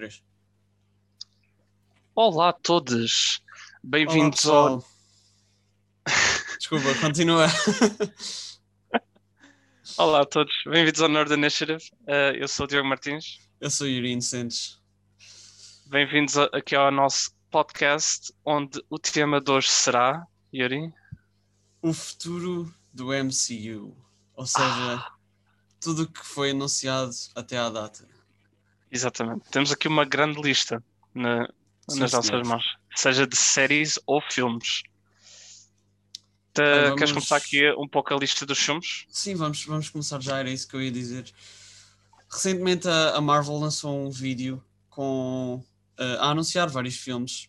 3. Olá a todos, bem-vindos ao. Desculpa, continua. Olá a todos, bem-vindos ao Nerd Initiative. Eh, eu sou o Diogo Martins. Eu sou Yuri Inocentes. Bem-vindos aqui ao nosso podcast, onde o tema de hoje será, Yuri, O futuro do MCU. Ou seja, tudo o que foi anunciado até à data. Exatamente. Temos aqui uma grande lista na- Sim, nas nossas mãos, seja de séries ou filmes. Te- Bem, vamos- Queres começar aqui um pouco a lista dos filmes? Sim, vamos, vamos começar já, era isso que eu ia dizer. Recentemente a, a Marvel lançou um vídeo com, eh, a anunciar vários filmes,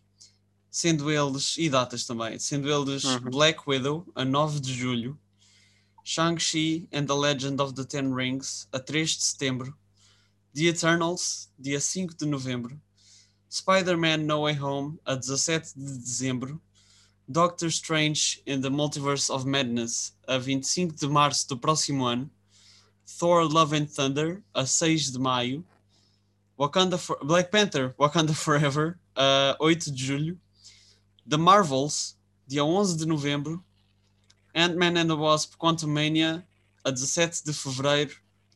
sendo eles, e datas também, sendo eles Uhum. Black Widow, a 9 de julho, Shang-Chi and the Legend of the Ten Rings, a 3 de setembro, The Eternals, dia 5 de novembro, Spider-Man No Way Home, a 17 de dezembro, Doctor Strange in the Multiverse of Madness, a 25 de março do próximo ano, Thor Love and Thunder, a 6 de maio, Wakanda For- Black Panther Wakanda Forever, a 8 de julho, The Marvels, dia 11 de novembro, Ant-Man and the Wasp Quantumania, a 17 de fevereiro,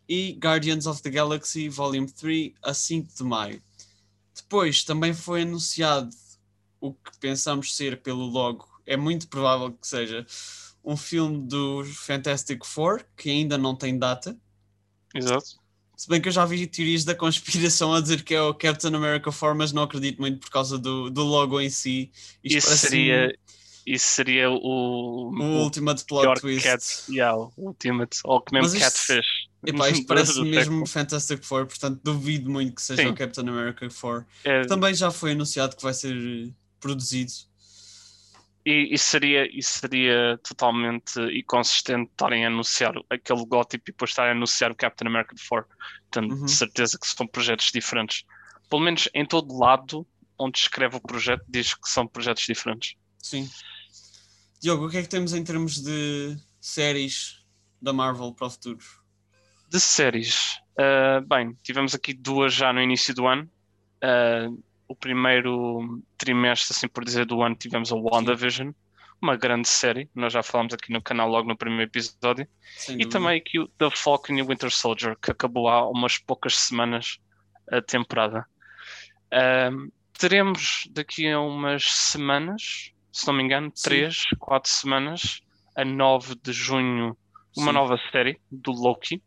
e Guardians of the Galaxy Volume 3, a 5 de maio. Depois também foi anunciado o que pensamos ser pelo logo, é muito provável que seja um filme do Fantastic Four, que ainda não tem data. Exato. Se bem que eu já vi teorias da conspiração a dizer que é o Captain America 4, mas não acredito muito por causa do, do logo em si. Isto Isso seria, isso seria o, um, o Ultimate Plot Twist. cat, yeah, o Ultimate, ou que mesmo isto- Catfish. Epá, isto parece mesmo. Fantastic Four, portanto duvido muito que seja Sim. o Captain America 4. É, Também já foi anunciado que vai ser eh, produzido. E isso seria, isso seria totalmente inconsistente estarem a anunciar aquele logótipo e depois estarem a anunciar o Captain America 4. Portanto, Uhum. de certeza que são projetos diferentes. Pelo menos em todo lado onde escreve o projeto diz que são projetos diferentes. Sim. Diogo, o que é que temos em termos de séries da Marvel para o futuro? De séries, ah, bem, tivemos aqui duas já no início do ano. Ah, o primeiro trimestre, assim por dizer, do ano tivemos a WandaVision, uma grande série. Nós já falámos aqui no canal logo no primeiro episódio. Sem E dúvida. também aqui o The Falcon e o Winter Soldier, que acabou há umas poucas semanas a temporada. Ahm, teremos daqui a umas semanas, se não me engano, Sim. três, quatro semanas, a 9 de junho, uma Sim. nova série do Loki,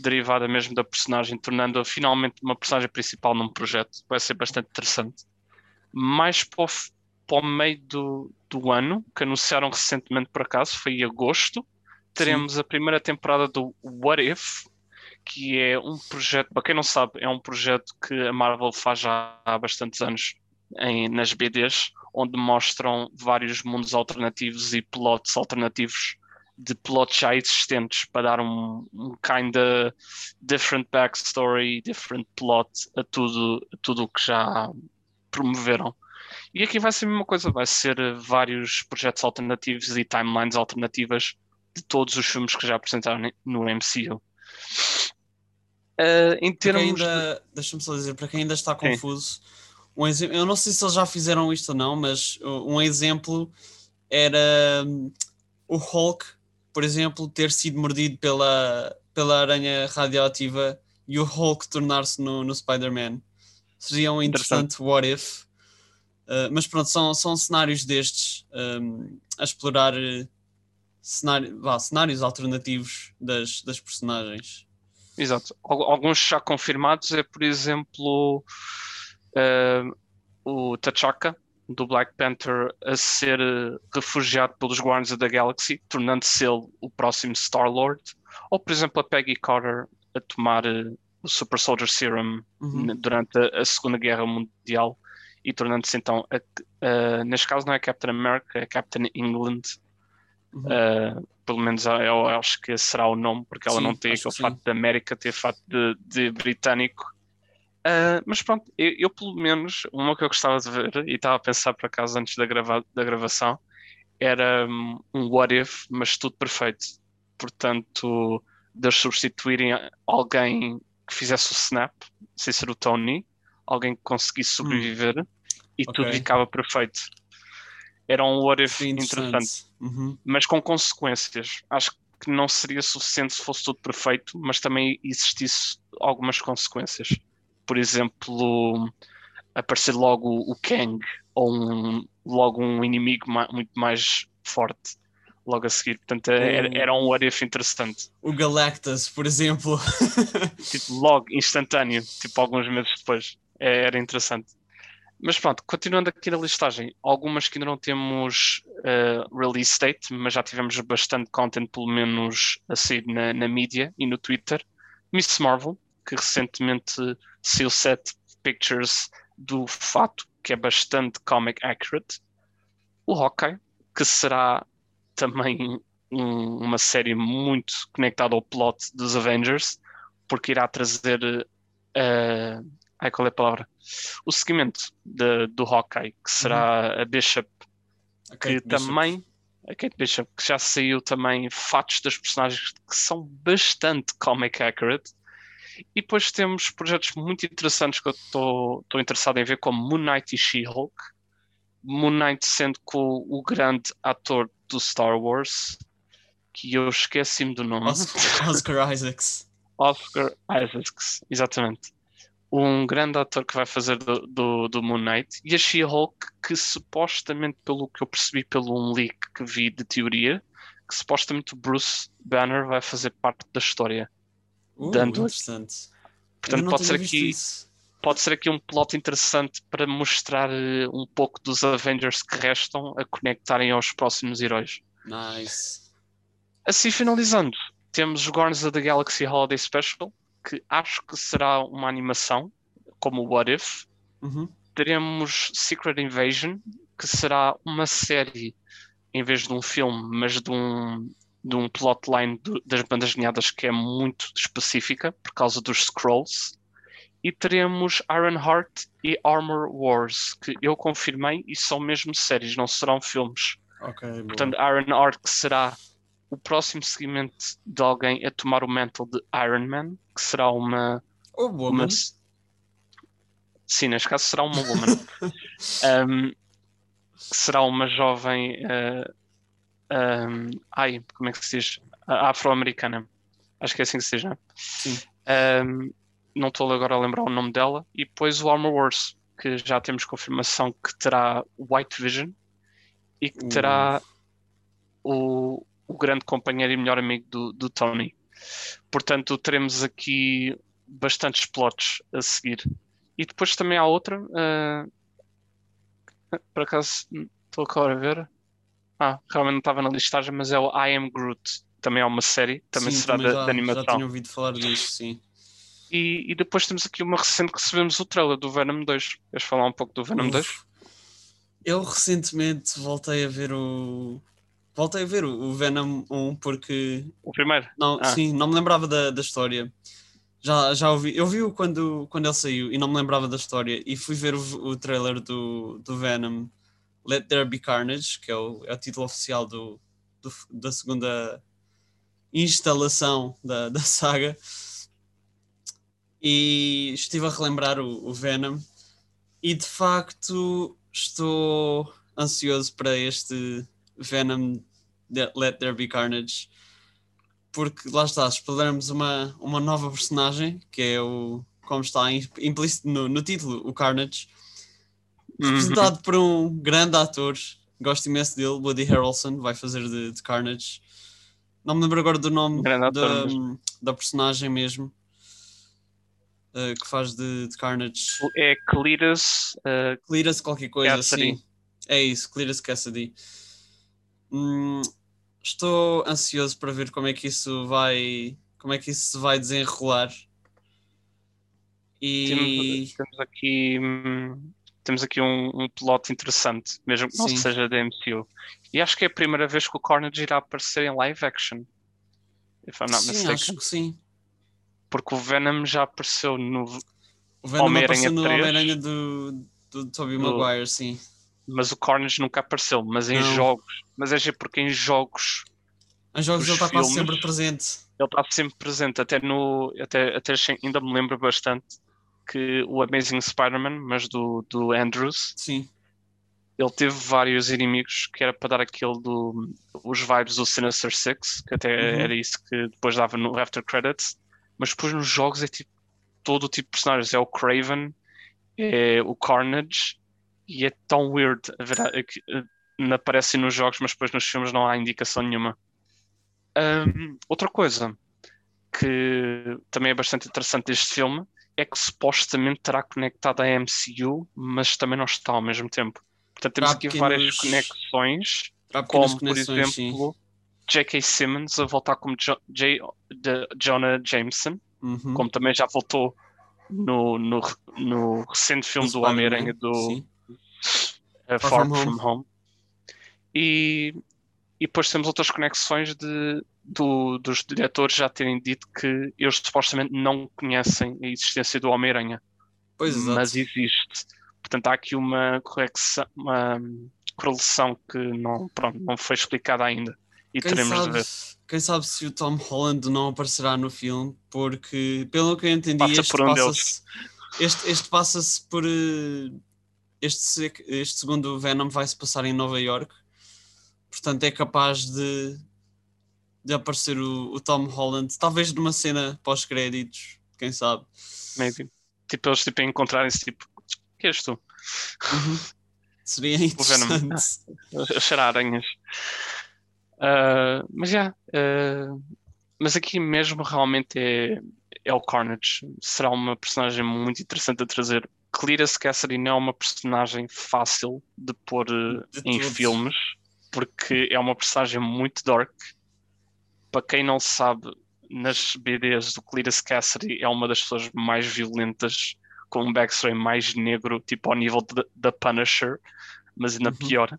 derivada mesmo da personagem, tornando-a finalmente uma personagem principal num projeto. Vai ser bastante interessante. Mais para o, para o meio do, do ano, que anunciaram recentemente por acaso, foi em agosto, teremos a primeira temporada do What If, que é um projeto, para quem não sabe, é um projeto que a Marvel faz já há bastantes anos em, nas BDs, onde mostram vários mundos alternativos e plots alternativos de plots já existentes para dar um, um kinda different backstory, different plot a tudo, a tudo o que já promoveram. E aqui vai ser a mesma coisa, vai ser vários projetos alternativos e timelines alternativas de todos os filmes que já apresentaram no MCU. Eh, em Para quem termos de- deixa-me só dizer, para quem ainda está confuso, um exemplo, eu não sei se eles já fizeram isto ou não, mas uh, um exemplo era hum, o Hulk, por exemplo, ter sido mordido pela, pela aranha radioativa e o Hulk tornar-se no, no Spider-Man. Seria um interessante what if. Uh, mas pronto, são, são cenários destes um, a explorar uh, cenário, vá, cenários alternativos das, das personagens. Exato. Al- Alguns já confirmados é, por exemplo, eh, o T'Chaka do Black Panther a ser eh, refugiado pelos Guardians of the Galaxy, tornando-se ele o próximo Star-Lord, ou por exemplo a Peggy Carter a tomar eh, o Super Soldier Serum Uhum. durante a, a Segunda Guerra Mundial e tornando-se então, a- a- neste caso não é Captain America, é Captain England, Uhum. Uh, pelo menos eu, eu acho que será o nome, porque ela Sim, não tem aquele que fato de América, tem fato de, de britânico. Uh, mas pronto, eu, eu, pelo menos, uma que eu gostava de ver, e estava a pensar por acaso antes da, grava da gravação, era um, um what if, mas tudo perfeito. Portanto, de substituírem alguém que fizesse o snap, sem ser o Tony, alguém que conseguisse sobreviver e Ok. tudo ficava perfeito. Era um what if Sim, interessante, Uhum. mas com consequências. Acho que não seria suficiente se fosse tudo perfeito, mas também existisse algumas consequências. Por exemplo, aparecer logo o Kang ou um- logo um inimigo ma- muito mais forte logo a seguir. Portanto, era, O- era um what if interessante. O Galactus, por exemplo. Tipo, logo, instantâneo, tipo alguns meses depois. É- Era interessante. Mas pronto, continuando aqui na listagem, algumas que ainda não temos eh, release date, mas já tivemos bastante content, pelo menos a sair na, na mídia e no Twitter. Miss Marvel, que recentemente saiu set pictures do fato, que é bastante comic accurate. O Hawkeye, que será também um- uma série muito conectada ao plot dos Avengers, porque irá trazer. eh, ai, qual é a palavra? O seguimento de- do Hawkeye, que será a Bishop, que Ok, Bishop. também. A Kate Bishop, que já saiu também fatos das personagens que são bastante comic accurate. E depois temos projetos muito interessantes que eu estou interessado em ver, como Moon Knight e She-Hulk. Moon Knight sendo com o grande ator do Star Wars, que eu esqueci-me do nome. Oscar, Oscar Isaacs. Oscar Isaacs, exatamente. Um grande ator que vai fazer do, do, do Moon Knight. E a She-Hulk, que supostamente, pelo que eu percebi pelo um leak que vi de teoria, que supostamente o Bruce Banner vai fazer parte da história. Uh, Dando- interessante. Portanto, pode ser aqui isso. pode ser aqui um plot interessante para mostrar eh, um pouco dos Avengers que restam a conectarem aos próximos heróis. Nice. Assim, finalizando, temos Guardians of the Galaxy Holiday Special, que acho que será uma animação, como o What If. Uhum. Teremos Secret Invasion, que será uma série em vez de um filme, mas de um, de um plotline do- das bandas desenhadas que é muito específica, por causa dos Scrolls. E teremos Ironheart e Armor Wars, que eu confirmei e são mesmo séries, não serão filmes. Ok, boa. Portanto, Ironheart será o próximo seguimento de alguém a tomar o mantle de Iron Man, que será uma, oh, uma sim, neste caso será uma woman, Um, será uma jovem, uh, um, ai, como é que se diz? A- Afro-americana, acho que é assim que se diz, não é? Sim. Um, não estou agora a lembrar o nome dela. E depois o Armor Wars, que já temos confirmação que terá White Vision e que Uh. terá o, o grande companheiro e melhor amigo do, do Tony. Portanto, teremos aqui bastantes plots a seguir. E depois também há outra. ah, por acaso, estou agora a ver. Ah, realmente não estava na listagem, mas é o I Am Groot. Também é uma série, também Sim, será também da, já, da animação. Já tinha ouvido falar disso, sim. E, e depois temos aqui uma recente que recebemos o trailer do Venom 2. Queres falar um pouco do Venom Uf. 2? Eu recentemente voltei a ver o. Voltei a ver o o Venom 1 porque. O primeiro? Não, Ah. sim, não me lembrava da, da história. Já, já ouvi. Eu vi-o quando, quando ele saiu e não me lembrava da história. E fui ver o, o trailer do, do Venom Let There Be Carnage, que é o, é o título oficial do, do- da segunda instalação da, da saga. E estive a relembrar o, o Venom. E de facto estou ansioso para este Venom Let There Be Carnage. Porque lá está, exploramos uma, uma nova personagem, que é o, como está im- implícito no, no título, o Carnage, Uhum. representado por um grande ator, gosto imenso dele, Woody Harrelson, vai fazer de, de Carnage. Não me lembro agora do nome da, da personagem mesmo, eh, que faz de, de Carnage. É Cletus. uh, Cletus qualquer coisa, Cassidy. sim. É isso, Cletus Cassidy. Hum, estou ansioso para ver como é que isso vai, como é que isso se vai desenrolar. E temos, temos aqui, hum, temos aqui um, um plot interessante, mesmo que não Sim. seja da MCU. E acho que é a primeira vez que o Carnage irá aparecer em live action. If I'm not sim, mistaken. acho que sim. Porque o Venom já apareceu no. O Venom Homem-Aranha apareceu no 3. Homem-Aranha do, do Tobey Do- Maguire, sim. Mas o Carnage nunca apareceu. Mas em Não. jogos. Mas é porque em jogos Em jogos Os ele está quase sempre presente. ele está sempre presente, até no. Até, até ainda me lembro bastante que o Amazing Spider-Man, mas do, do Andrews, Sim. ele teve vários inimigos que era para dar aquele do os vibes do Sinister Six, que até Uhum. era isso que depois dava no After Credits, mas depois nos jogos é tipo todo o tipo de personagens, é o Craven, é o Carnage, e é tão weird a ver a- que, eh, aparecem nos jogos, mas depois nos filmes não há indicação nenhuma. Ahm, outra coisa que também é bastante interessante deste filme é que supostamente terá conectado a MCU, mas também não está ao mesmo tempo. Portanto, temos aqui pequenos- várias conexões, como por sim. exemplo J.K. Simmons a voltar como jo J Jonah Jameson, Uhum. como também já voltou no, no, no recente filme Do Homem-Aranha do sim. uh, Far From From, Home. E, e depois temos outras conexões de, do- dos diretores já terem dito que eles supostamente não conhecem a existência do Homem-Aranha, Pois exato. mas existe. Portanto, há aqui uma correção, uma correlação que não, pronto, não foi explicada ainda. E Quem teremos de sabe, ver. quem sabe se o Tom Holland não aparecerá no filme, porque pelo que eu entendi, Passa este um passa-se este, este passa-se por eh, este, este segundo Venom vai se passar em Nova York, portanto é capaz de, de aparecer o, o Tom Holland, talvez numa cena pós-créditos, quem sabe. Maybe. Tipo, eles tipo, encontrarem-se, tipo, que és tu? Uhum. Seria interessante. a cheirar aranhas. Ah, mas já, ah, mas aqui mesmo realmente é, é o Carnage. Será uma personagem muito interessante a trazer. Cletus Cassidy não é uma personagem fácil de pôr eh, De em todo. filmes, porque é uma personagem muito dark. Para quem não sabe, nas BDs do Cletus Cassidy é uma das pessoas mais violentas, com um backstory mais negro, tipo ao nível da Punisher, mas ainda Uhum. pior,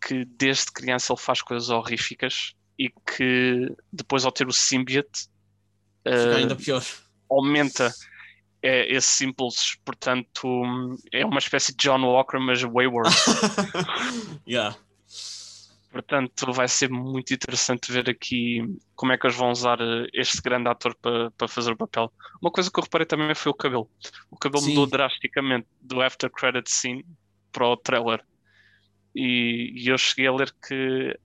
que desde criança ele faz coisas horríficas e que depois ao ter o symbiote ainda pior. aumenta eh, esses impulsos, portanto é uma espécie de John Walker, mas wayward. yeah. Portanto, vai ser muito interessante ver aqui como é que eles vão usar eh, este grande ator para para fazer o papel. Uma coisa que eu reparei também foi o cabelo. O cabelo Sim. mudou drasticamente do after credit scene para o trailer. E, e eu cheguei a ler que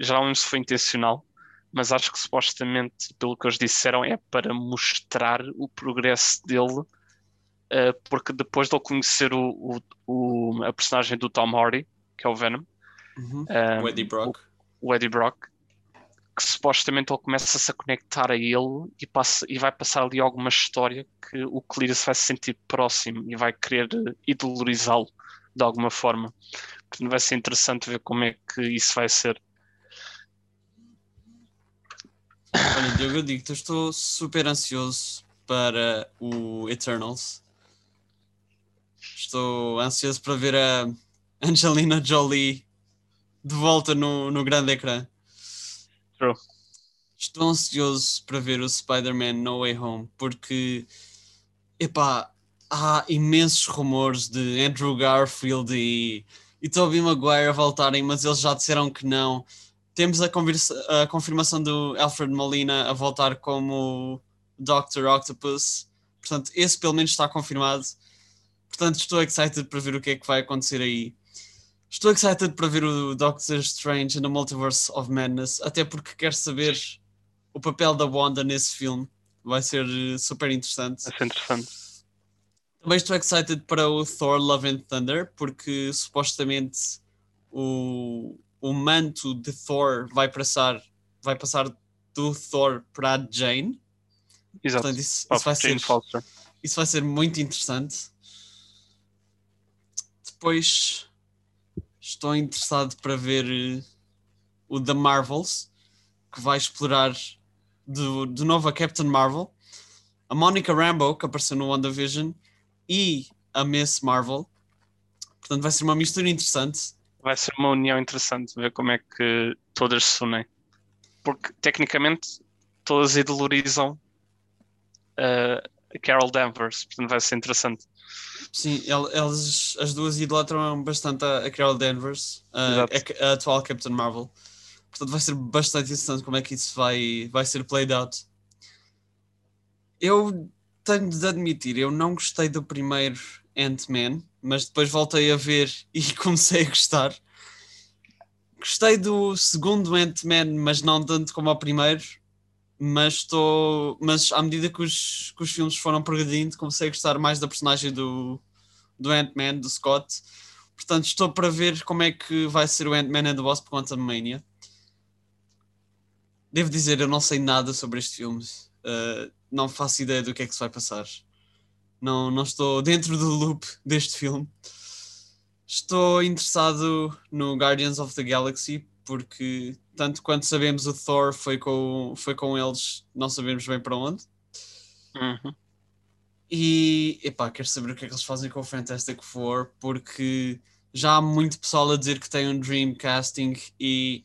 já não se foi intencional, mas acho que supostamente, pelo que eles disseram, é para mostrar o progresso dele, eh, porque depois de ele conhecer o, o- o- a personagem do Tom Hardy, que é o Venom, Uhum. eh, o Eddie Brock. o Eddie Brock, que supostamente ele começa-se a conectar a ele e, passa, e vai passar ali alguma história que o Cletus vai se sentir próximo e vai querer idolatrizá-lo de alguma forma. Portanto, vai ser interessante ver como é que isso vai ser. Olha, Diogo, eu digo-te, eu estou super ansioso para o Eternals. Estou ansioso para ver a Angelina Jolie de volta no, no grande ecrã. True. Estou ansioso para ver o Spider-Man No Way Home, porque epá, há imensos rumores de Andrew Garfield e, e Tobey Maguire voltarem, mas eles já disseram que não. Temos a, conversa- a confirmação do Alfred Molina a voltar como Dr. Octopus. Portanto, esse pelo menos está confirmado. Portanto, estou excited para ver o que é que vai acontecer aí. Estou excited para ver o Doctor Strange no Multiverse of Madness, até porque quero saber o papel da Wanda nesse filme. Vai ser eh, super interessante. Vai ser interessante. Também estou excited para o Thor Love and Thunder, porque supostamente o, o manto de Thor vai passar, vai passar do Thor para a Jane. Exato. Portanto, isso, isso vai Jane ser, Foster. isso vai ser muito interessante. Depois estou interessado para ver eh, o The Marvels, que vai explorar do, de novo a Captain Marvel, a Monica Rambeau, que apareceu no WandaVision, e a Miss Marvel. Portanto, vai ser uma mistura interessante. Vai ser uma união interessante ver como é que todas se unem. Porque tecnicamente todas idolarizam eh, a Carol Danvers, portanto vai ser interessante. Sim, el- elas, as duas idolatram bastante a, a Carol Danvers, a, a- a atual Captain Marvel. Portanto, vai ser bastante interessante como é que isso vai, vai ser played out. Eu tenho de admitir, eu não gostei do primeiro Ant-Man, mas depois voltei a ver e comecei a gostar. Gostei do segundo Ant-Man, mas não tanto como ao primeiro. Mas estou. Mas à medida que os, que os filmes foram progredindo, comecei a gostar mais da personagem do, do Ant-Man, do Scott. Portanto, estou para ver como é que vai ser o Ant-Man and the Wasp Quantum Mania. Devo dizer, eu não sei nada sobre este filme. Uh, não faço ideia do que é que se vai passar. Não, não estou dentro do loop deste filme. Estou interessado no Guardians of the Galaxy porque tanto quanto sabemos o Thor foi com, foi com eles, não sabemos bem para onde. Uhum. E epá, quero saber o que é que eles fazem com o Fantastic Four porque já há muito pessoal a dizer que tem um dream casting e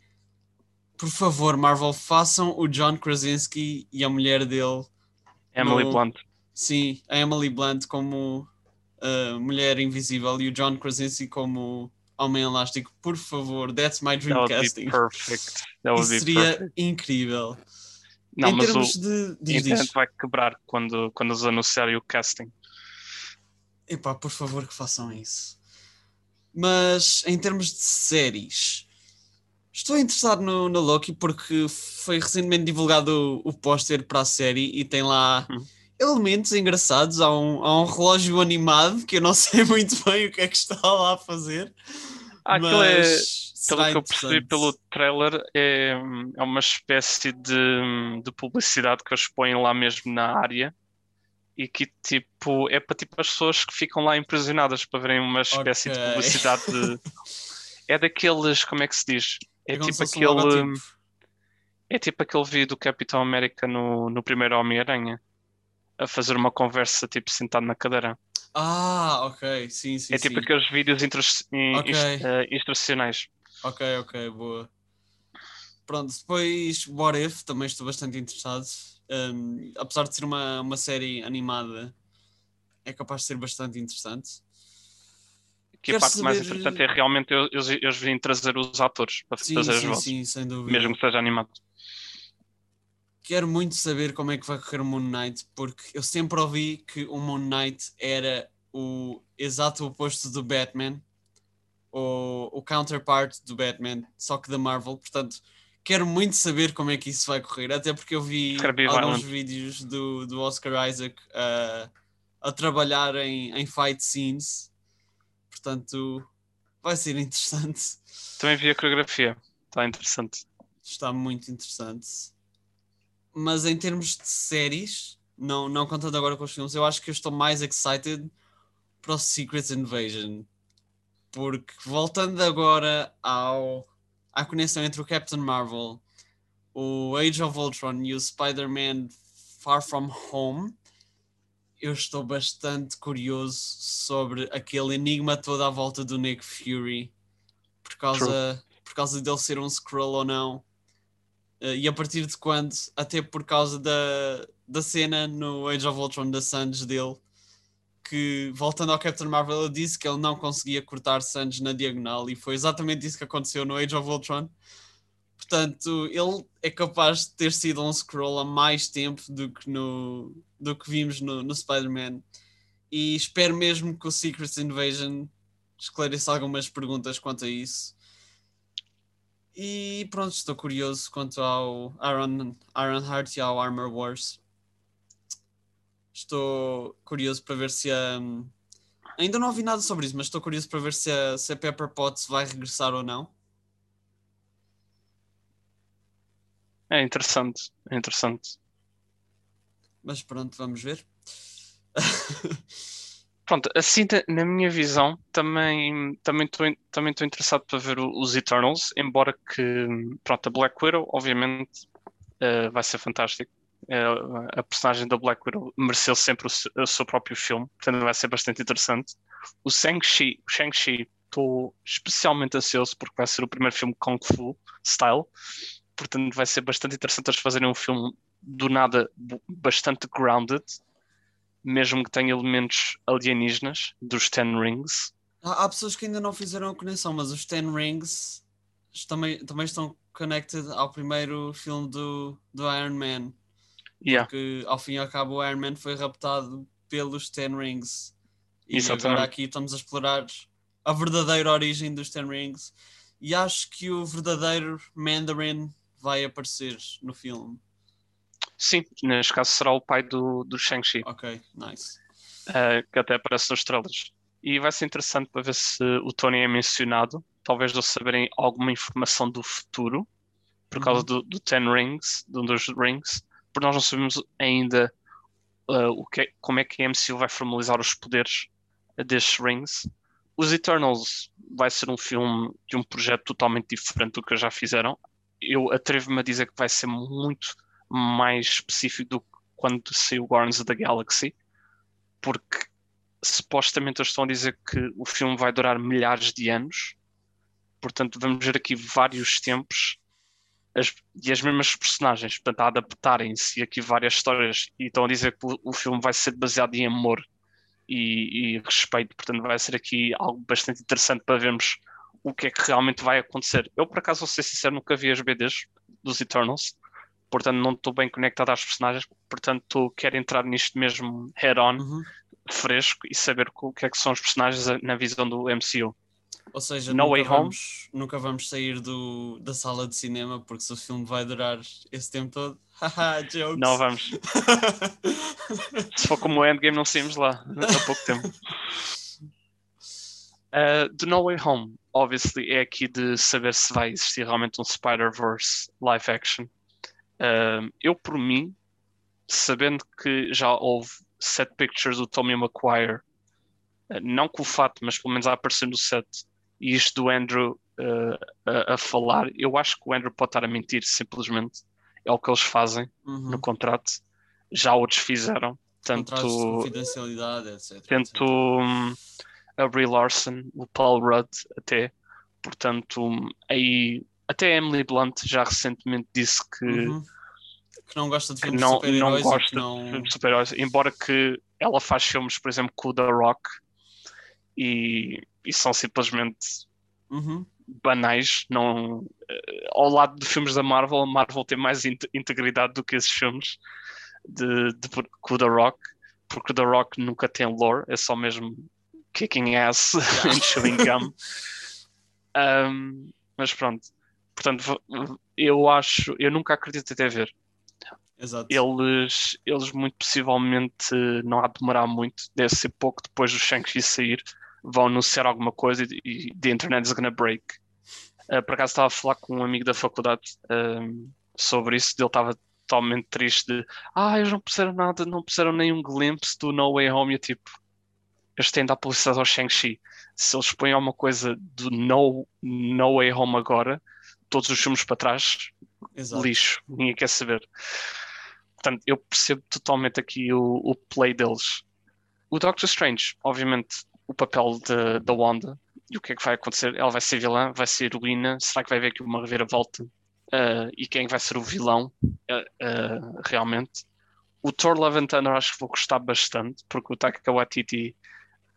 por favor, Marvel, façam o John Krasinski e a mulher dele. Emily no- Blunt. Sim, a Emily Blunt como uh, mulher invisível e o John Krasinski como homem elástico. Por favor, that's my dream That casting. perfect. That Isso seria perfect. incrível. Não, em mas o, termos de. a Diz, diz. vai quebrar quando, quando eles anunciarem o casting. Epá, por favor que façam isso. Mas em termos de séries, estou interessado no, no Loki porque foi recentemente divulgado o, o póster para a série e tem lá Hum. Elementos engraçados. Há um, há um relógio animado que eu não sei muito bem o que é que está lá a fazer. Ah, aquilo é, mas pelo será que eu percebi pelo trailer, é, é uma espécie de, de publicidade que eles põem lá mesmo na área e que tipo é para tipo as pessoas que ficam lá impressionadas para verem uma espécie de Ok. publicidade de- é daqueles, como é que se diz? É, É tipo um aquele logotipo. é tipo aquele vídeo do Capitão América no, no primeiro Homem-Aranha a fazer uma conversa tipo sentado na cadeira. Ah, ok, sim, sim, é tipo sim. aqueles vídeos intro, Ok. instrucionais. Ok, ok, boa. Pronto, depois What If, também estou bastante interessado. Um, apesar de ser uma, uma série animada, é capaz de ser bastante interessante. Que a parte mais saber- interessante é realmente eu- eles, eles virem trazer os atores para Sim, fazer as sim, vozes, sim, sem dúvida. mesmo que seja animado. Quero muito saber como é que vai correr o Moon Knight, porque eu sempre ouvi que o Moon Knight era o exato oposto do Batman, ou o counterpart do Batman, só que da Marvel. Portanto, quero muito saber como é que isso vai correr, até porque eu vi alguns vídeos do, do Oscar Isaac a a trabalhar em, em fight scenes. Portanto, vai ser interessante. Também vi a coreografia, está interessante. está muito interessante. Mas em termos de séries, não, não contando agora com os filmes, eu acho que eu estou mais excited para o Secret Invasion. Porque voltando agora ao, à conexão entre o Captain Marvel, o Age of Ultron e o Spider-Man Far From Home, eu estou bastante curioso sobre aquele enigma todo à volta do Nick Fury. Por causa, por causa dele ser um Skrull ou não. Eh, e a partir de quando, até por causa da, da cena no Age of Ultron da Sands dele, que voltando ao Captain Marvel, ele disse que ele não conseguia cortar Sands na diagonal e foi exatamente isso que aconteceu no Age of Ultron. Portanto, ele é capaz de ter sido um Skrull há mais tempo do que, no, do que vimos no, no Spider-Man. E espero mesmo que o Secret Invasion esclareça algumas perguntas quanto a isso. E pronto, estou curioso quanto ao Iron, Iron Heart e ao Armor Wars. Estou curioso para ver se a. Ainda não ouvi nada sobre isso, mas estou curioso para ver se a, se a Pepper Potts vai regressar ou não. É interessante, é interessante. Mas pronto, vamos ver. Pronto, assim, na minha visão, também também estou também estou interessado para ver os Eternals, embora que, pronto, a Black Widow, obviamente, eh, vai ser fantástico. Eh, a personagem da Black Widow mereceu sempre o, se- o seu próprio filme, portanto vai ser bastante interessante. O Shang-Chi, o Shang-Chi, estou especialmente ansioso porque vai ser o primeiro filme Kung Fu style, portanto vai ser bastante interessante eles fazerem um filme do nada bastante grounded, mesmo que tenha elementos alienígenas dos Ten Rings. Há, há pessoas que ainda não fizeram a conexão, mas os Ten Rings também, também estão connected ao primeiro filme do, do Iron Man. Yeah. Porque ao fim e ao cabo o Iron Man foi raptado pelos Ten Rings. E Exatamente. agora aqui estamos a explorar a verdadeira origem dos Ten Rings. E acho que o verdadeiro Mandarin vai aparecer no filme. Sim, neste caso será o pai do, do Shang-Chi, Ok, nice. eh, que até aparece nos trailers. E vai ser interessante para ver se o Tony é mencionado, talvez eles saberem alguma informação do futuro, por Uhum. causa do, do Ten Rings, de um dos Rings, porque nós não sabemos ainda eh, o que é- como é que a MCU vai formalizar os poderes destes Rings. Os Eternals vai ser um filme de um projeto totalmente diferente do que já fizeram. Eu atrevo-me a dizer que vai ser muito mais específico do que quando saiu Guardians of the Galaxy, porque supostamente eles estão a dizer que o filme vai durar milhares de anos, portanto vamos ver aqui vários tempos as- e as mesmas personagens, portanto a adaptarem-se aqui várias histórias e estão a dizer que o, o filme vai ser baseado em amor e, e respeito, portanto vai ser aqui algo bastante interessante para vermos o que é que realmente vai acontecer. Eu por acaso vou ser sincero, nunca vi as BDs dos Eternals, portanto não estou bem conectado às personagens, portanto quero entrar nisto mesmo head-on, Uhum. fresco e saber o que é que são os personagens na visão do MCU. Ou seja, No nunca, Way Home? vamos, nunca vamos sair do, da sala de cinema porque se o filme vai durar esse tempo todo. Haha, jokes. Não vamos. Se for como o Endgame, não saímos lá há pouco tempo. Uh, do No Way Home, obviously, é aqui de saber se vai existir realmente um Spider-Verse live action. Eu, por mim, sabendo que já houve set pictures do Tommy Maguire, uh, não com o fato, mas pelo menos a aparecer no set, e isto do Andrew uh, a, a falar, eu acho que o Andrew pode estar a mentir, simplesmente. É o que eles fazem Uhum. no contrato. Já outros fizeram. Tanto, confidencialidade, etc. tanto hum, a Brie Larson, o Paul Rudd, até. Portanto, hum, aí até a Emily Blunt já recentemente disse que, Uhum. Que não gosta de filmes não, de não super-heróis e gosta não... de filmes de super-heróis, embora que ela faz filmes, por exemplo, com o The Rock e, e são simplesmente Uhum. banais, não eh, ao lado de filmes da Marvel, a Marvel tem mais int- integridade do que esses filmes de, de, com o The Rock, porque o The Rock nunca tem lore, é só mesmo kicking ass and chewing gum. Um, mas pronto, portanto, eu acho, eu nunca acredito até ver. Exato. Eles, eles muito possivelmente não há de demorar muito, deve ser pouco depois do Shang-Chi sair, vão anunciar alguma coisa e, e the internet is gonna break. Uh, por acaso estava a falar com um amigo da faculdade um, sobre isso, ele estava totalmente triste de ah, eles não puseram nada, não puseram nenhum glimpse do No Way Home, e tipo, eles têm de dar publicidade ao Shang-Chi. Se eles põem alguma coisa do No, no Way Home agora, todos os filmes para trás, Exato. lixo, ninguém quer saber. Portanto, eu percebo totalmente aqui o, o play deles. O Doctor Strange, obviamente, o papel de- da Wanda e o que é que vai acontecer? Ela vai ser vilã, vai ser heroína, será que vai haver aqui uma reviravolta? Uh, e quem vai ser o vilão uh, uh, realmente? O Thor Love and Thunder acho que vou gostar bastante, porque o Taika Waititi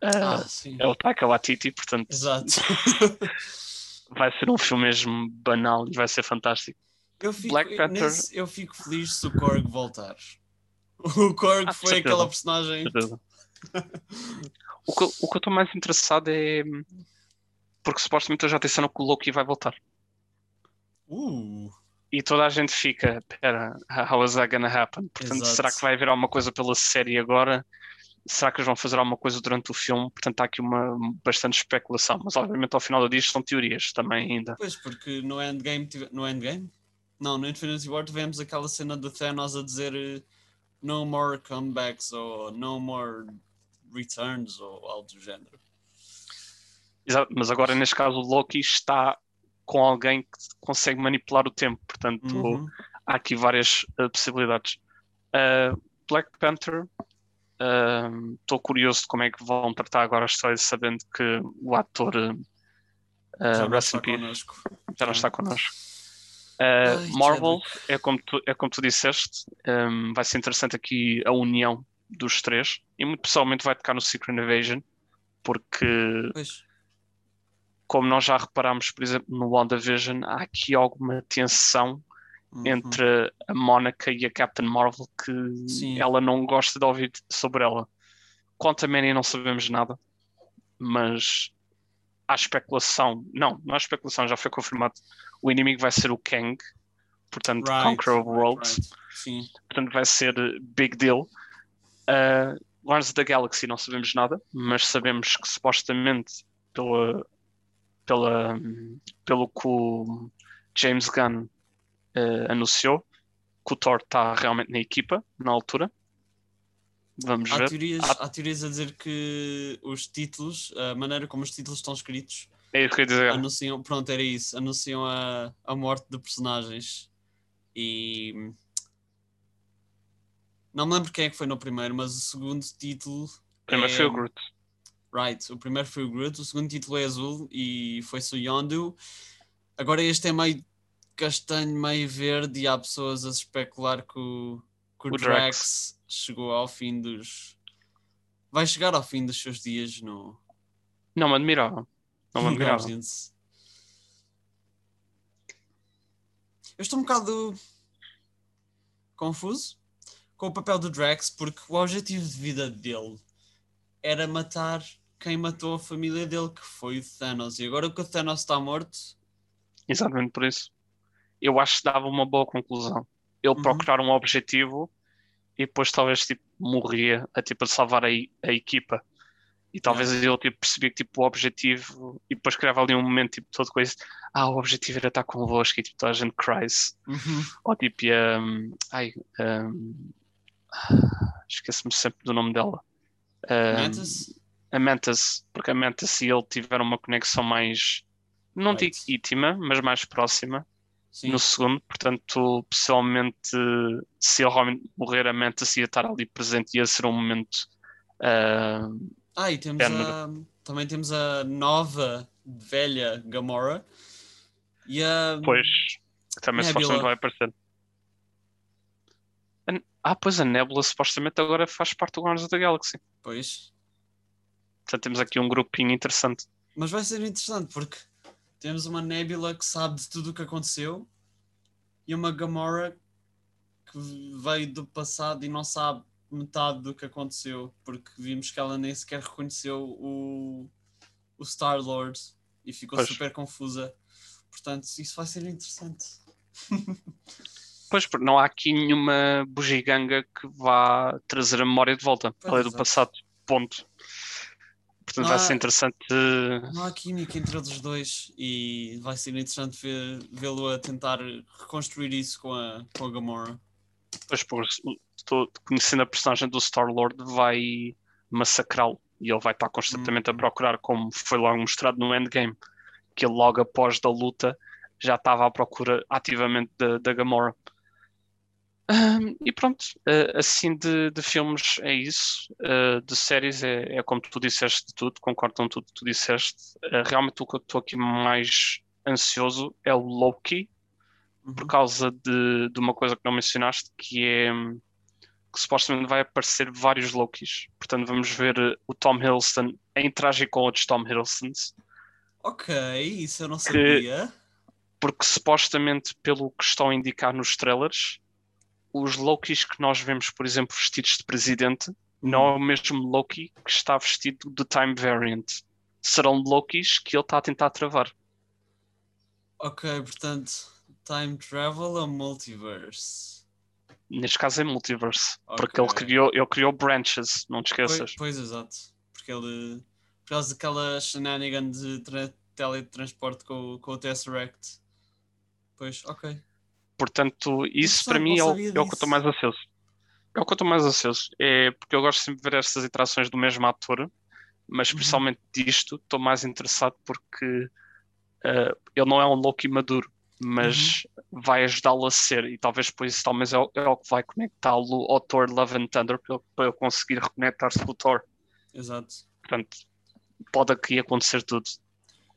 Ah, é o Taika Waititi, portanto Exato. vai ser um filme mesmo banal e vai ser fantástico. Eu fico, Black Panther- nesse- eu fico feliz se o Korg voltar. O Korg Ah, foi certeza. aquela personagem. o, que, o que eu estou mais interessado é. Porque supostamente eu já disseram que o Loki vai voltar. Uh, E toda a gente fica, pera, how is that gonna happen? Portanto, Exato. será que vai haver alguma coisa pela série agora? Será que eles vão fazer alguma coisa durante o filme? Portanto, há aqui uma bastante especulação. Mas obviamente ao final do dia são teorias também ainda. pois, porque no Endgame, tive- no Endgame? Não, no Infinity War tivemos aquela cena do Thanos a dizer eh, no more comebacks ou no more returns ou algo do género. Exato, mas agora neste caso o Loki está com alguém que consegue manipular o tempo. Portanto, Uhum. há aqui várias uh, possibilidades. Uh, Black Panther, estou curioso de como é que vão tratar agora a história, sabendo que o ator uh, Já uh, não está connosco. já não está connosco. Uh, Ai, Marvel, é como, tu, é como tu disseste, um, vai ser interessante aqui a união dos três e muito pessoalmente vai tocar no Secret Invasion, porque Pois. como nós já reparámos, por exemplo, no WandaVision, há aqui alguma tensão Uhum. entre a Monica e a Captain Marvel que Sim. ela não gosta de ouvir sobre ela. Quanto a Manny não sabemos nada, mas há especulação, não, não há especulação, já foi confirmado. O inimigo vai ser o Kang, portanto, Right, Conqueror of Worlds, right. Portanto vai ser big deal. Uh, Guardians of the Galaxy não sabemos nada, mas sabemos que supostamente pela, pela, pelo que o James Gunn uh, anunciou, que o Thor está realmente na equipa na altura. Vamos Há ver. teorias, Há- há teorias a dizer que os títulos, a maneira como os títulos estão escritos, É isso que eu ia dizer. anunciam, pronto, era isso, anunciam a, a morte de personagens. E não me lembro quem é que foi no primeiro, mas o segundo título. Primeiro é- foi o Groot. Right, o primeiro foi o Groot, o segundo título é azul e foi-se o Yondu. Agora este é meio castanho, meio verde e há pessoas a especular que o, que o O Drax. Drax. chegou ao fim dos. Vai chegar ao fim dos seus dias no, Não me admirava. Não me admirava. Eu estou um bocado confuso com o papel do Drax porque o objetivo de vida dele era matar quem matou a família dele, que foi o Thanos. E agora que o Thanos está morto, Exatamente por isso. Eu acho que dava uma boa conclusão. Ele Uhum. procurar um objetivo e depois talvez tipo, morria a, tipo, salvar a, a equipa. E talvez ele tipo, percebia que tipo, o objetivo e depois criava ali um momento tipo, todo com isso. Ah, o objetivo era estar convosco e tipo, toda a gente cries. Ou tipo, um, ai, um, esqueço-me sempre do nome dela. Um, Mantis? a Mantis, porque a Mantis e ele tiveram uma conexão mais, não Right. digo íntima, mas mais próxima Sim. no segundo. Portanto, pessoalmente, se ele realmente morrer, a Mantis ia estar ali presente, ia ser um momento. ah, Ah, e temos a, também temos a nova, velha Gamora. E a. pois, também Nebula. supostamente vai aparecer. Ah, pois a Nebula supostamente agora faz parte do Guardians of the Galaxy. Pois. Portanto, temos aqui um grupinho interessante. Mas vai ser interessante porque temos uma Nebula que sabe de tudo o que aconteceu e uma Gamora que veio do passado e não sabe metade do que aconteceu porque vimos que ela nem sequer reconheceu o, o Star-Lord e ficou Pois. super confusa. Portanto, isso vai ser interessante. Pois, porque não há aqui nenhuma bugiganga que vá trazer a memória de volta. Pois, Ela é do passado. Ponto. Portanto, Não vai há- ser interessante. Não há química entre eles dois e vai ser interessante vê-lo a tentar reconstruir isso com a, com a Gamora. Pois, por, estou conhecendo a personagem do Star-Lord, vai massacrá-lo. E ele vai estar constantemente a Uhum. procurar, como foi logo mostrado no Endgame, que ele logo após da luta já estava à procura ativamente da, da Gamora. Ahm, e pronto, ah, assim de, de filmes é isso, Ah, de séries é, é como tu disseste de tudo, concordo com tudo que tu disseste. Ah, realmente o que eu estou aqui mais ansioso é o Loki, Uhum. por causa de, de uma coisa que não mencionaste, que é que supostamente vai aparecer vários Lokis. Portanto, vamos ver o Tom Hiddleston a interagir com outros Tom Hiddlestons, Ok, isso eu não sabia. porque supostamente, pelo que estão a indicar nos trailers, os Lokis que nós vemos, por exemplo, vestidos de presidente, não é o mesmo Loki que está vestido de Time Variant. Serão Lokis que ele está a tentar travar. Ok, portanto, time travel ou multiverse? Neste caso é multiverse, porque ele criou, ele criou branches, não te Pois, esqueças. pois, exato. Porque ele. Por causa daquela shenanigan de tra- teletransporte com, o- com o Tesseract. Pois, ok. Portanto, isso para mim é o, é o que eu estou mais ansioso. É o que eu estou mais ansioso. É porque eu gosto sempre de ver estas interações do mesmo ator, mas Uhum. principalmente disto estou mais interessado porque eh, ele não é um Loki maduro, mas Uhum. vai ajudá-lo a ser, e talvez por isso talvez é o, é o que vai conectá-lo ao Thor Love and Thunder para ele conseguir reconectar-se com o Thor. Exato. Portanto, pode aqui acontecer tudo.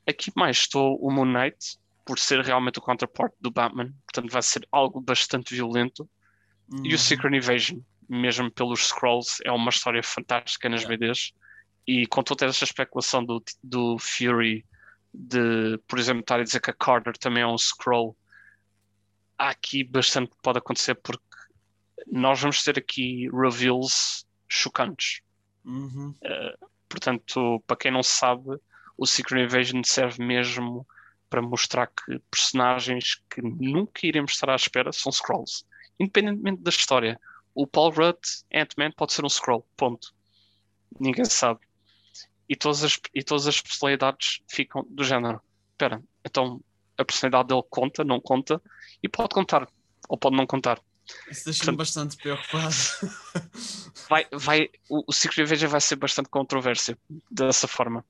Aqui mais estou o Moon Knight, por ser realmente o counterpart do Batman, portanto vai ser algo bastante violento. E Uhum. o Secret Invasion, mesmo pelos Scrolls, é uma história fantástica nas Yeah. BDs. E com toda essa especulação do, do Fury, de, por exemplo, estar a dizer que a Carter também é um Scroll, há aqui bastante que pode acontecer porque nós vamos ter aqui reveals chocantes. Uhum. Uh, portanto, para quem não sabe, o Secret Invasion serve mesmo para mostrar que personagens que nunca iremos estar à espera são Scrolls. Independentemente da história. O Paul Rudd, Ant-Man, pode ser um Scroll. Ponto. Ninguém sabe. E todas as, e todas as personalidades ficam do género. Espera, então a personalidade dele conta, não conta, e pode contar, ou pode não contar. Isso deixa-me bastante preocupado. Vai, vai, o, o Secret Invasion vai ser bastante controvérsia dessa forma.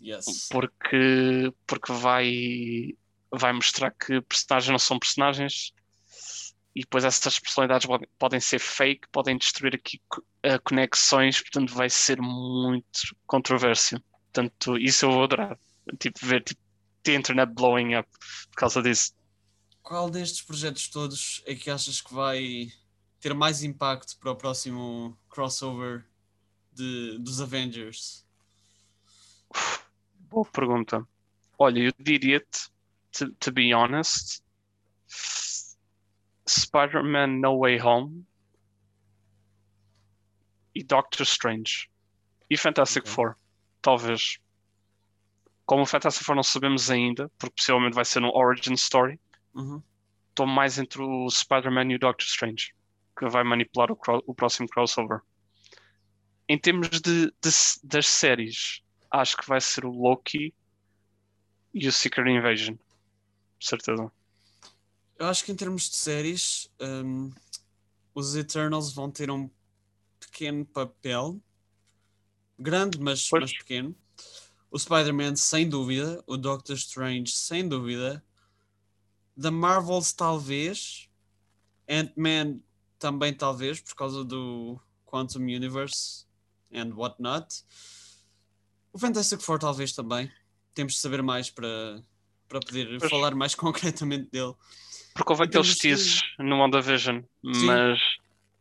Yes. Porque, porque vai, vai mostrar que personagens não são personagens e depois essas personalidades podem, podem ser fake, podem destruir aqui uh, conexões, portanto vai ser muito controvérsia. Portanto, isso eu vou adorar. Tipo, ver tipo, the internet blowing up por causa disso. Qual destes projetos todos é que achas que vai ter mais impacto para o próximo crossover de, dos Avengers? Boa pergunta. Olha, eu diria-te, to, to be honest, Spider-Man No Way Home e Doctor Strange e Fantastic okay. Four, talvez. Como o Fantastic Four não sabemos ainda, porque possivelmente vai ser um origin story, estou uhum. mais entre o Spider-Man e o Doctor Strange, que vai manipular o, o próximo crossover. Em termos de, de, das séries, acho que vai ser o Loki e o Secret Invasion. Certeza. Eu acho que em termos de séries, um, os Eternals vão ter um pequeno papel. Grande, mas, mas pequeno. O Spider-Man, sem dúvida. O Doctor Strange, sem dúvida. The Marvels, talvez. Ant-Man, também talvez, por causa do Quantum Universe and whatnot. O Fantastic Four talvez também. Temos de saber mais para, para poder pois. falar mais concretamente dele. Porque houve aqueles teases de... no WandaVision, Sim. mas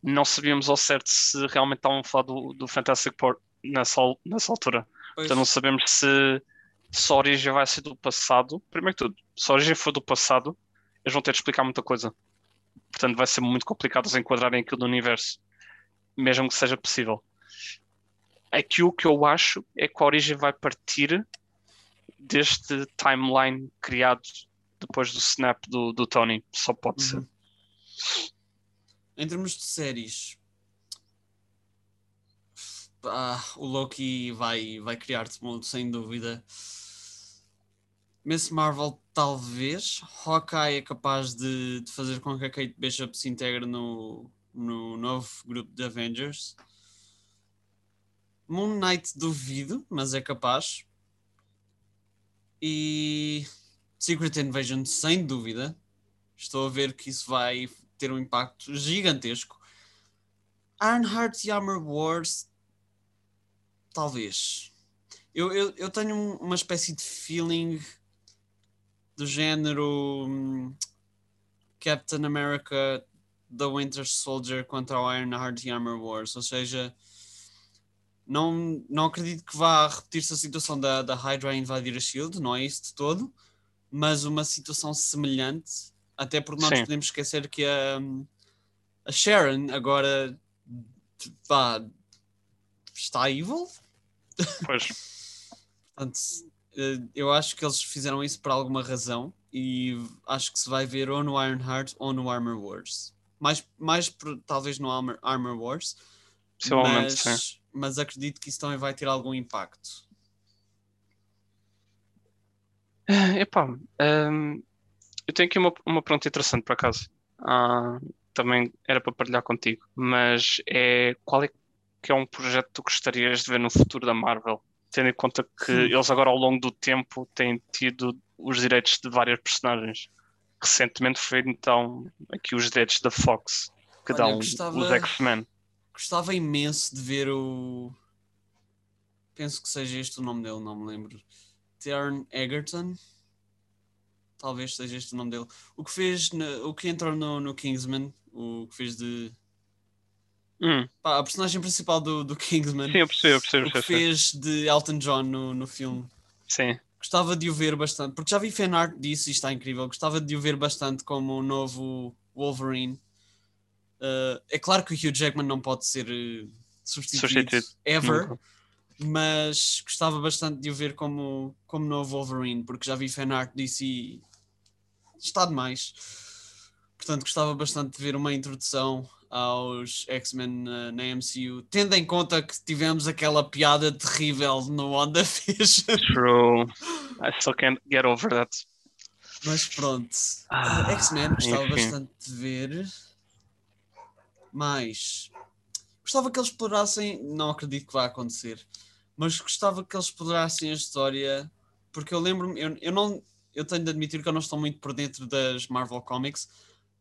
não sabíamos ao certo se realmente estavam a falar do, do Fantastic Four nessa, nessa altura. Pois. Então não sabemos se, se a origem vai ser do passado. Primeiro que tudo, se a origem for do passado, eles vão ter de explicar muita coisa. Portanto, vai ser muito complicado eles enquadrarem aquilo no universo, mesmo que seja possível. Aqui o que eu acho é que a origem vai partir deste timeline criado depois do snap do, do Tony. Só pode uhum. ser. Em termos de séries, ah, o Loki vai, vai criar-te mundo, sem dúvida. Miss Marvel, talvez. Hawkeye é capaz de, de fazer com que a Kate Bishop se integre no, no novo grupo de Avengers. Moon Knight duvido, mas é capaz. E Secret Invasion, sem dúvida. Estou a ver que isso vai ter um impacto gigantesco. Ironheart e Armor Wars, talvez. Eu, eu, eu tenho uma espécie de feeling do género um, Captain America The Winter Soldier contra o Ironheart e Armor Wars, ou seja, não, não acredito que vá repetir-se a situação da, da Hydra invadir a Shield, não é isso de todo, mas uma situação semelhante, até porque nós Sim. podemos esquecer que a, a Sharon agora pá, está evil. Pois. Portanto, eh, eu acho que eles fizeram isso por alguma razão e acho que se vai ver ou no Ironheart ou no Armor Wars. Mais, mais talvez no Armor, Armor Wars. Mas, sim mas acredito que isso também vai ter algum impacto. Epá, um, eu tenho aqui uma, uma pergunta interessante por acaso. Uh, também era para partilhar contigo, mas é qual é que é um projeto que tu gostarias de ver no futuro da Marvel? Tendo em conta que hum. eles agora ao longo do tempo têm tido os direitos de várias personagens. Recentemente foi então aqui os direitos da Fox que Olha, dão gostava... os X-Men. Gostava imenso de ver o. Penso que seja este o nome dele, não me lembro. Taron Egerton. Talvez seja este o nome dele. O que fez. O que entrou no, no Kingsman. O que fez de. Hum. Pá, a personagem principal do, do Kingsman. Sim, eu percebo, eu percebo. O que fez de Elton John no, no filme. Sim. Gostava de o ver bastante, porque já vi fanart disso e está incrível. Gostava de o ver bastante como o novo Wolverine. Uh, é claro que o Hugh Jackman não pode ser uh, substituído, Substituído. ever, Nunca. mas gostava bastante de o ver como, como novo Wolverine, porque já vi fanart disso e está demais. Portanto, gostava bastante de ver uma introdução aos X-Men na, na MCU, tendo em conta que tivemos aquela piada terrível no WandaVision. True. I still can't get over that. Mas pronto, Ah, Uh, X-Men gostava enfim. bastante de ver. Mas gostava que eles explorassem, não acredito que vai acontecer, mas gostava que eles explorassem a história, porque eu lembro-me, eu, eu não, eu tenho de admitir que eu não estou muito por dentro das Marvel Comics,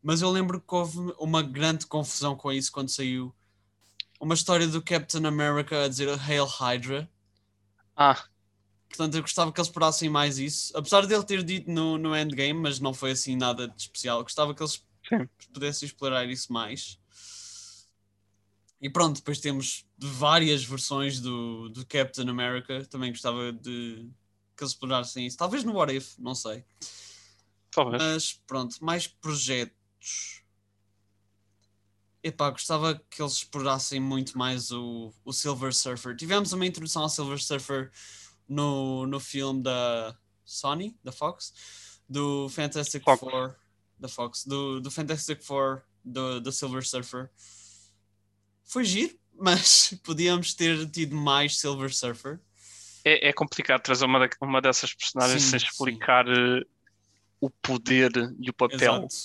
mas eu lembro que houve uma grande confusão com isso quando saiu uma história do Captain America a dizer Hail Hydra. Ah, Portanto, eu gostava que eles explorassem mais isso. Apesar de ele ter dito no, no Endgame, mas não foi assim nada de especial. Gostava que eles Sim. pudessem explorar isso mais. E pronto, depois temos várias versões do, do Captain America. Também gostava de que eles explorassem isso. Talvez no What If, não sei. talvez. Mas pronto, mais projetos. Epá, gostava que eles explorassem muito mais o, o Silver Surfer. Tivemos uma introdução ao Silver Surfer no, no filme da Sony, da Fox, do Fantastic Fox. Four, da Fox, do, do Fantastic Four, do, do Silver Surfer. Foi giro, mas podíamos ter tido mais Silver Surfer. É, é complicado trazer uma, uma dessas personagens Sim, sem sim. explicar eh, o poder e o papel, Exato.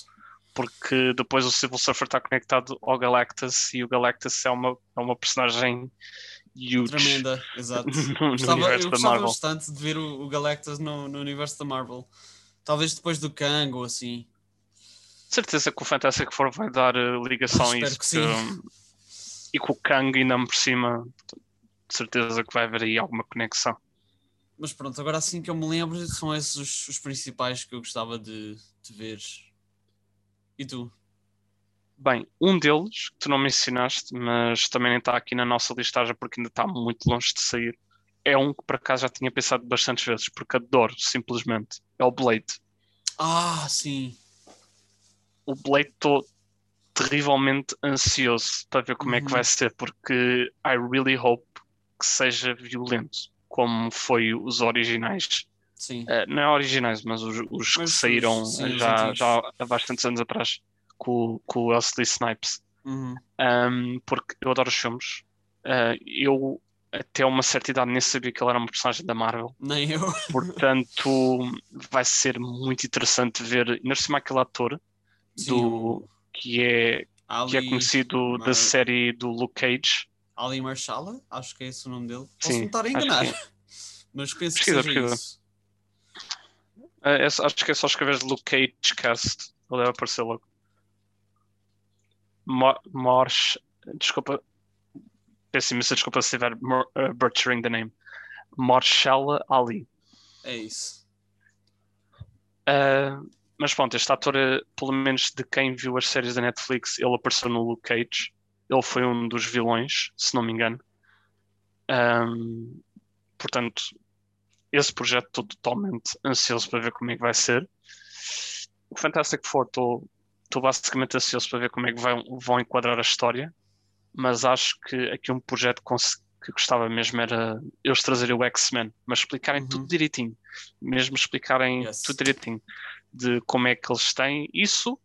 porque depois o Civil Surfer está conectado ao Galactus e o Galactus é uma, é uma personagem huge Tremenda, exato. no, no Gostava, eu universo da gostava bastante de ver o, o Galactus no, no universo da Marvel. Talvez depois do Kang ou assim. Certeza que o Fantastic Four vai dar eh, ligação a Espero isso. que sim. e com o Kang ainda por cima, de certeza que vai haver aí alguma conexão. Mas pronto, agora assim que eu me lembro, são esses os, os principais que eu gostava de, de ver. E tu? Bem, um deles, que tu não mencionaste, mas também nem está aqui na nossa listagem porque ainda está muito longe de sair, é um que por acaso já tinha pensado bastantes vezes, porque adoro simplesmente. É o Blade. Ah, sim. O Blade estou terrivelmente ansioso para ver como é que Uhum. vai ser, porque I really hope que seja violento, como foi os originais. Sim. Eh, não é originais, mas os, os que Mas os- saíram sim, já, já há bastantes anos atrás com, com o Wesley Snipes. Uhum. Um, porque eu adoro os filmes. Uh, eu, até uma certa idade, nem sabia que ele era um personagem da Marvel. Nem eu. Portanto, vai ser muito interessante ver, ainda por cima, aquele ator Sim, do, que, é, que é Ali, conhecido da Mar- série do Luke Cage. Ali Marshala, acho que é esse o nome dele. Posso Sim, me estar a enganar. que Mas penso Pesquisa, que seja pesquisa. isso. Uh, é só- acho que é só escrever Luke Cage Cast. Ele deve aparecer logo. Marsh. Desculpa. Peço imensa desculpa se estiver uh, butchering the name. Marshall Ali. É isso. Uh, mas pronto, este ator, eh, pelo menos de quem viu as séries da Netflix, ele apareceu no Luke Cage. Ele foi um dos vilões, se não me engano. Um, portanto, esse projeto estou totalmente ansioso para ver como é que vai ser. O Fantastic Four estou basicamente ansioso para ver como é que vai- vão enquadrar a história, mas acho que aqui um projeto que gostava mesmo era eles trazerem o X-Men, mas explicarem Uhum. tudo direitinho, mesmo explicarem Yes. tudo direitinho de como é que eles têm isso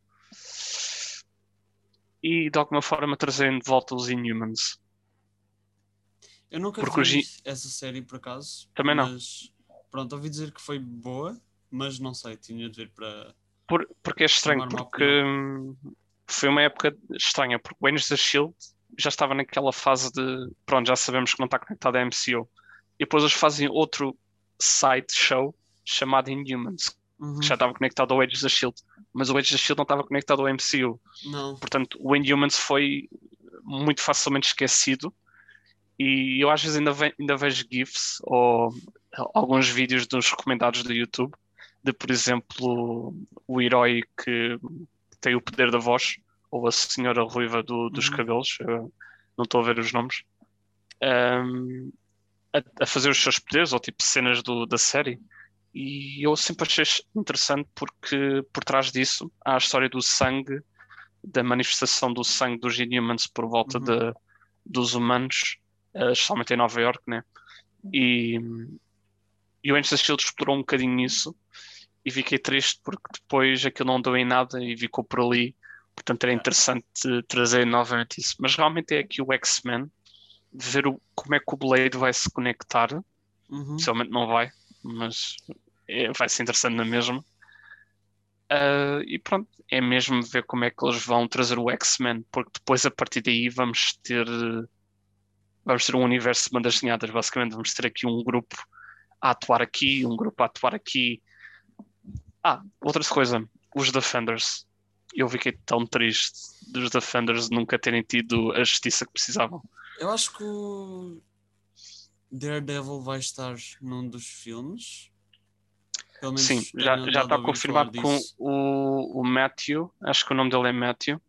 e de alguma forma trazerem de volta os Inhumans. Eu nunca Porque vi os essa série por acaso. Também não. Mas pronto, ouvi dizer que foi boa, mas não sei, tinha de ver para. Por- porque é estranho, porque hum, foi uma época estranha, porque o Agents da Shield já estava naquela fase de pronto, já sabemos que não está conectado à MCU. E depois eles fazem outro side show chamado Inhumans, Uhum. que já estava conectado ao Agents da Shield, mas o Agents da Shield não estava conectado ao MCU. Não. Portanto, o Inhumans foi muito facilmente esquecido. E eu às vezes ainda, ve- ainda vejo GIFs ou alguns vídeos dos recomendados do YouTube de, por exemplo, o herói que tem o poder da voz, ou a senhora ruiva do- dos Uhum. cabelos, não estou a ver os nomes, ahm, a, a fazer os seus poderes, ou tipo cenas do- da série. E eu sempre achei interessante porque por trás disso há a história do sangue, da manifestação do sangue dos Inhumans por volta Uhum. de, dos humanos, eh, especialmente em Nova York, né? E, e o Agents of Shield explorou um bocadinho isso e fiquei triste porque depois aquilo não deu em nada e ficou por ali. Portanto, era interessante trazer novamente isso. Mas realmente é aqui o X-Men, ver o- como é que o Blade vai se conectar. Uhum. Possivelmente não vai, mas é- vai ser interessante na mesma. Ah, e pronto, é mesmo ver como é que eles vão trazer o X-Men, porque depois a partir daí vamos ter vamos ter um universo de bandas desenhadas, basicamente vamos ter aqui um grupo a atuar aqui, um grupo a atuar aqui. Ah, outra coisa, os Defenders. Eu fiquei tão triste dos Defenders nunca terem tido a justiça que precisavam. Eu acho que Daredevil vai estar num dos filmes. Sim, já, já está confirmado com o, o Matthew, acho que o nome dele é Matthew.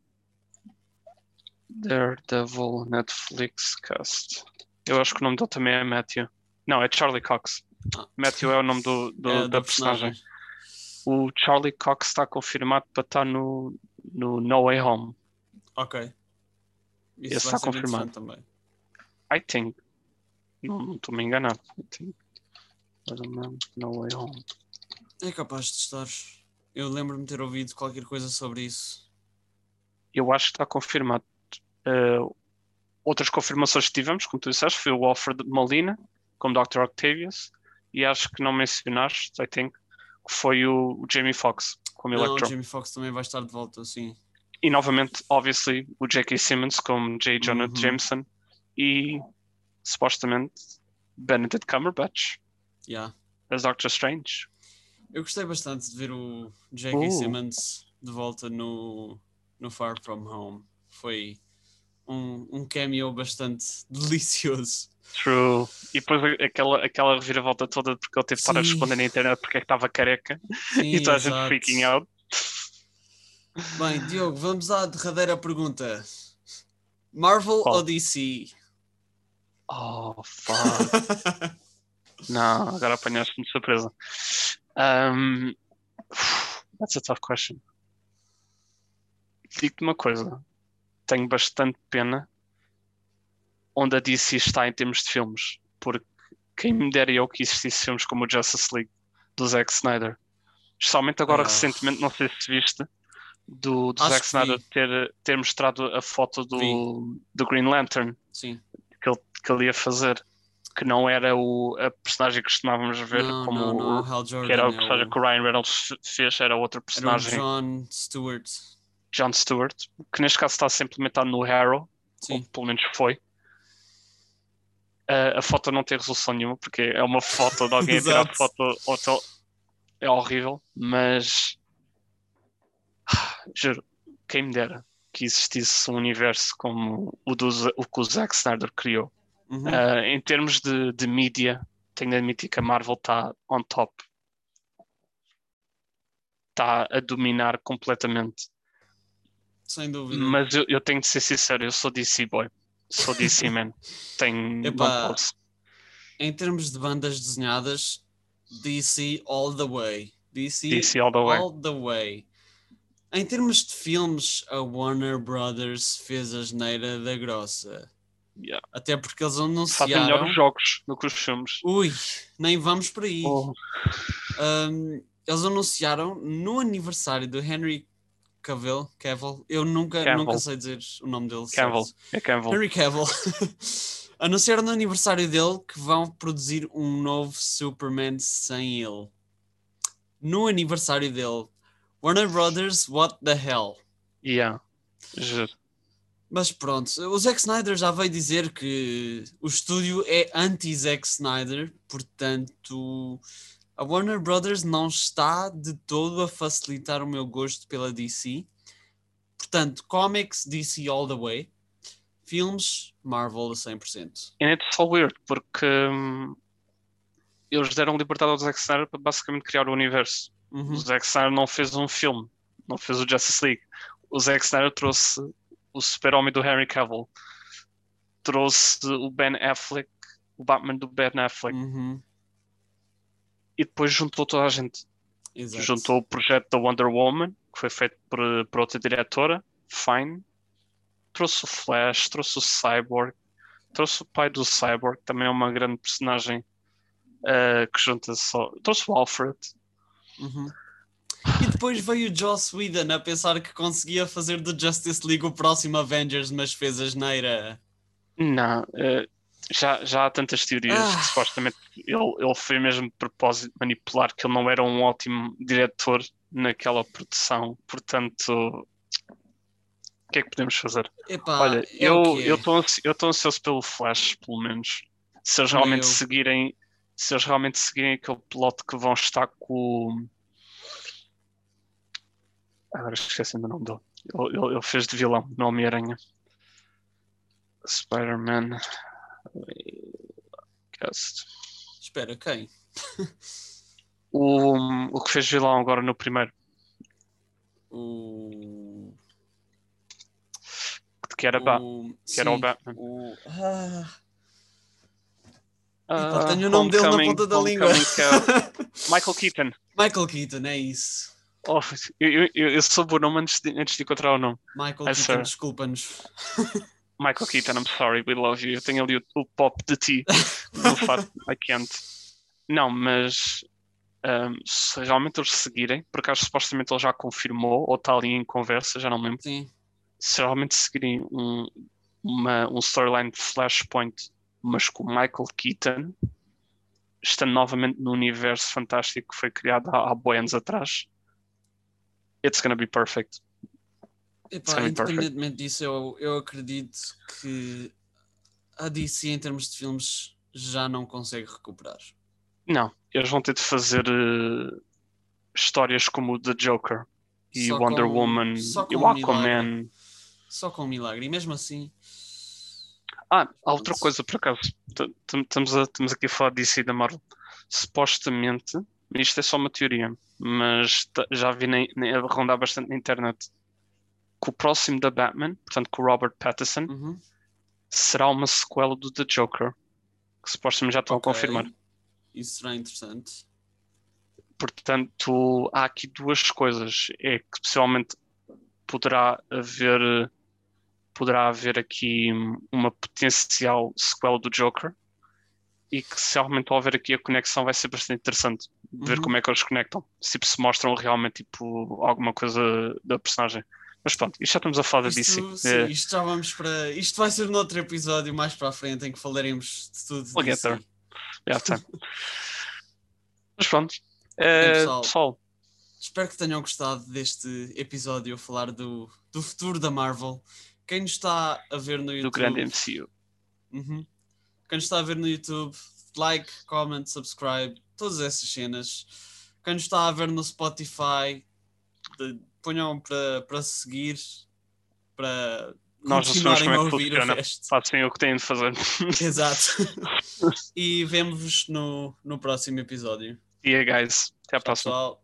Daredevil Netflix Cast. Eu acho que o nome dele também é Matthew. Não, é Charlie Cox. Ah. Matthew é o nome do, do- É, da da personagem. O Charlie Cox está confirmado para estar no, no No Way Home. Ok. Isso Esse está confirmado. também. I think. Não não estou me enganado. No Way Home. É capaz de estar. Eu lembro-me de ter ouvido qualquer coisa sobre isso. Eu acho que está confirmado. Uh, outras confirmações que tivemos, como tu disseste, foi o Alfred Molina como Dr. Octavius e acho que não mencionaste, I think, que foi o, o Jamie Foxx como Não, o Electro. Jamie Foxx também vai estar de volta, sim. E novamente, obviously, o J.K. Simmons como J. Jonah Uhum. Jameson e supostamente Benedict Cumberbatch Yeah. as Doctor Strange. Eu gostei bastante de ver o J.K. Uh. Simmons de volta no, no Far From Home. Foi um, um cameo bastante delicioso. True. E depois aquela, aquela reviravolta toda porque ele teve de estar a Sim. responder na internet porque é que estava careca Sim, e toda a gente freaking out. Bem, Diogo, vamos à derradeira pergunta. Marvel Qual? ou DC? Oh, fuck. Não, agora apanhaste-me de surpresa. Um, that's a tough question. Digo-te uma coisa. Tenho bastante pena onde a DC está em termos de filmes. Porque quem me dera eu que existisse filmes como o Justice League do Zack Snyder. Especialmente agora Ah. recentemente, não sei se viste, do, do Acho Zack Snyder ter, ter mostrado a foto do, do Green Lantern Sim. Que ele, ia fazer, que não era o, a personagem que costumávamos ver Não, como não, não, o, é o Hal Jordan. que era a é personagem que o Ryan Reynolds fe- fez, era outra era o personagem, John Stewart. John Stewart, que neste caso está a ser implementado no Arrow, ou Sim. pelo menos foi. Ah, a foto não tem resolução nenhuma, porque é uma foto de alguém a tirar foto hotel. É horrível, mas juro, quem me dera que existisse um universo como o, do, o que o Zack Snyder criou. Uhum. Uh, em termos de, de mídia, tenho de admitir que a Marvel está on top. Está a dominar completamente. Sem dúvida. Mas eu, eu tenho de ser sincero, eu sou DC boy. Sou DC man. Tenho Epá. Em termos de bandas desenhadas, DC all the way. DC, DC all the way. all the way. Em termos de filmes, a Warner Brothers fez a geneira da grossa. Yeah. Até porque eles Fazem anunciaram. melhor os jogos do que os filmes. Ui, nem vamos por aí. Oh, Um, eles anunciaram no aniversário do Henry Cavill, Cavill, eu nunca, Cavill. nunca sei dizer o nome dele. Cavill. certo. É Cavill. Henry Cavill. anunciaram no aniversário dele que vão produzir um novo Superman sem ele. No aniversário dele. Warner Brothers, what the hell? Yeah. Juro. Mas pronto, o Zack Snyder já veio dizer que o estúdio é anti-Zack Snyder, portanto, a Warner Brothers não está de todo a facilitar o meu gosto pela DC. Portanto, comics DC all the way, filmes Marvel a 100%. And it's so weird, porque hum, eles deram liberdade ao Zack Snyder para basicamente criar o universo. Uhum. O Zack Snyder não fez um filme, não fez o Justice League. O Zack Snyder trouxe o super-homem do Henry Cavill, trouxe o Ben Affleck, o Batman do Ben Affleck. Uhum. e depois juntou toda a gente. Exato. Juntou o projeto da Wonder Woman, que foi feito por, por outra diretora, Fine. Trouxe o Flash, trouxe o Cyborg, trouxe o pai do Cyborg, também é uma grande personagem eh, que junta só. Trouxe o Alfred. Uhum. E depois veio o Joss Whedon a pensar que conseguia fazer do Justice League o próximo Avengers, mas fez a geneira. Não, eh, já, já há tantas teorias Ah. que supostamente ele, ele foi mesmo de propósito manipular, que ele não era um ótimo diretor naquela produção. Portanto, o que é que podemos fazer? Epá, Olha, é eu o que é. eu estou ansi- eu estou ansioso pelo Flash, pelo menos. Se eles realmente eu. seguirem, se eles realmente seguirem aquele plot que vão estar com o. Agora esqueci do nome dele. Ele, ele- ele fez de vilão no Homem-Aranha. Spider-Man. Cast. Espera, quem? O, o que fez vilão agora no primeiro, O. que era, Ba- o... que era o Batman. o- Ah, Ah, tenho o nome dele na ponta da língua. É Michael Keaton. Michael Keaton, é isso. Oh, eu, eu, eu soube o nome antes de, antes de encontrar o nome. Michael Keaton, desculpa-nos. Michael Keaton, I'm sorry, we love you. Eu tenho ali o, o pop de ti. No fato, I can't. Não, mas um, se realmente eles seguirem, por acaso supostamente ele já confirmou, ou está ali em conversa, já não lembro. Sim. Se realmente seguirem um, uma, um storyline de Flashpoint, mas com Michael Keaton, estando novamente no universo fantástico que foi criado há, há boi anos atrás, it's gonna be perfect. Epá, gonna be perfect. independentemente disso, eu, eu acredito que a DC em termos de filmes já não consegue recuperar. Não, eles vão ter de fazer eh, histórias como o The Joker e Só Wonder com- Woman e o com Aquaman. Só com um milagre. E mesmo assim, Ah, há outra coisa por acaso. Estamos, a- estamos aqui a falar disso e da Marvel. Supostamente, isto é só uma teoria, mas já vi nem, nem a rondar bastante na internet que o próximo da Batman, portanto com o Robert Pattinson, uhum, será uma sequela do The Joker. Que supostamente já estão ok, a confirmar. Isso será interessante. Portanto, há aqui duas coisas. É que possivelmente poderá haver poderá haver aqui uma potencial sequela do Joker e que se realmente houver aqui a conexão vai ser bastante interessante ver Uhum. como é que eles conectam. Se se mostram realmente tipo alguma coisa da personagem. Mas pronto, isto já estamos a falar da DC. Isto, sim, É, isto já vamos para. Isto vai ser noutro episódio mais para a frente em que falaremos de tudo. We'll get there. está. Mas pronto. É, pessoal, pessoal, Espero que tenham gostado deste episódio a falar do, do futuro da Marvel. Quem nos está a ver no do YouTube. grande MCU. Uhum. Quem nos está a ver no YouTube, like, comment, subscribe, todas essas cenas. Quem nos está a ver no Spotify, de- ponham para, para seguir, para Nós não sabemos continuarem como é a que funciona. Façam o que têm de fazer. Exato. e vemos-vos no, no próximo episódio. E aí, guys, até à Tchau, próxima. pessoal.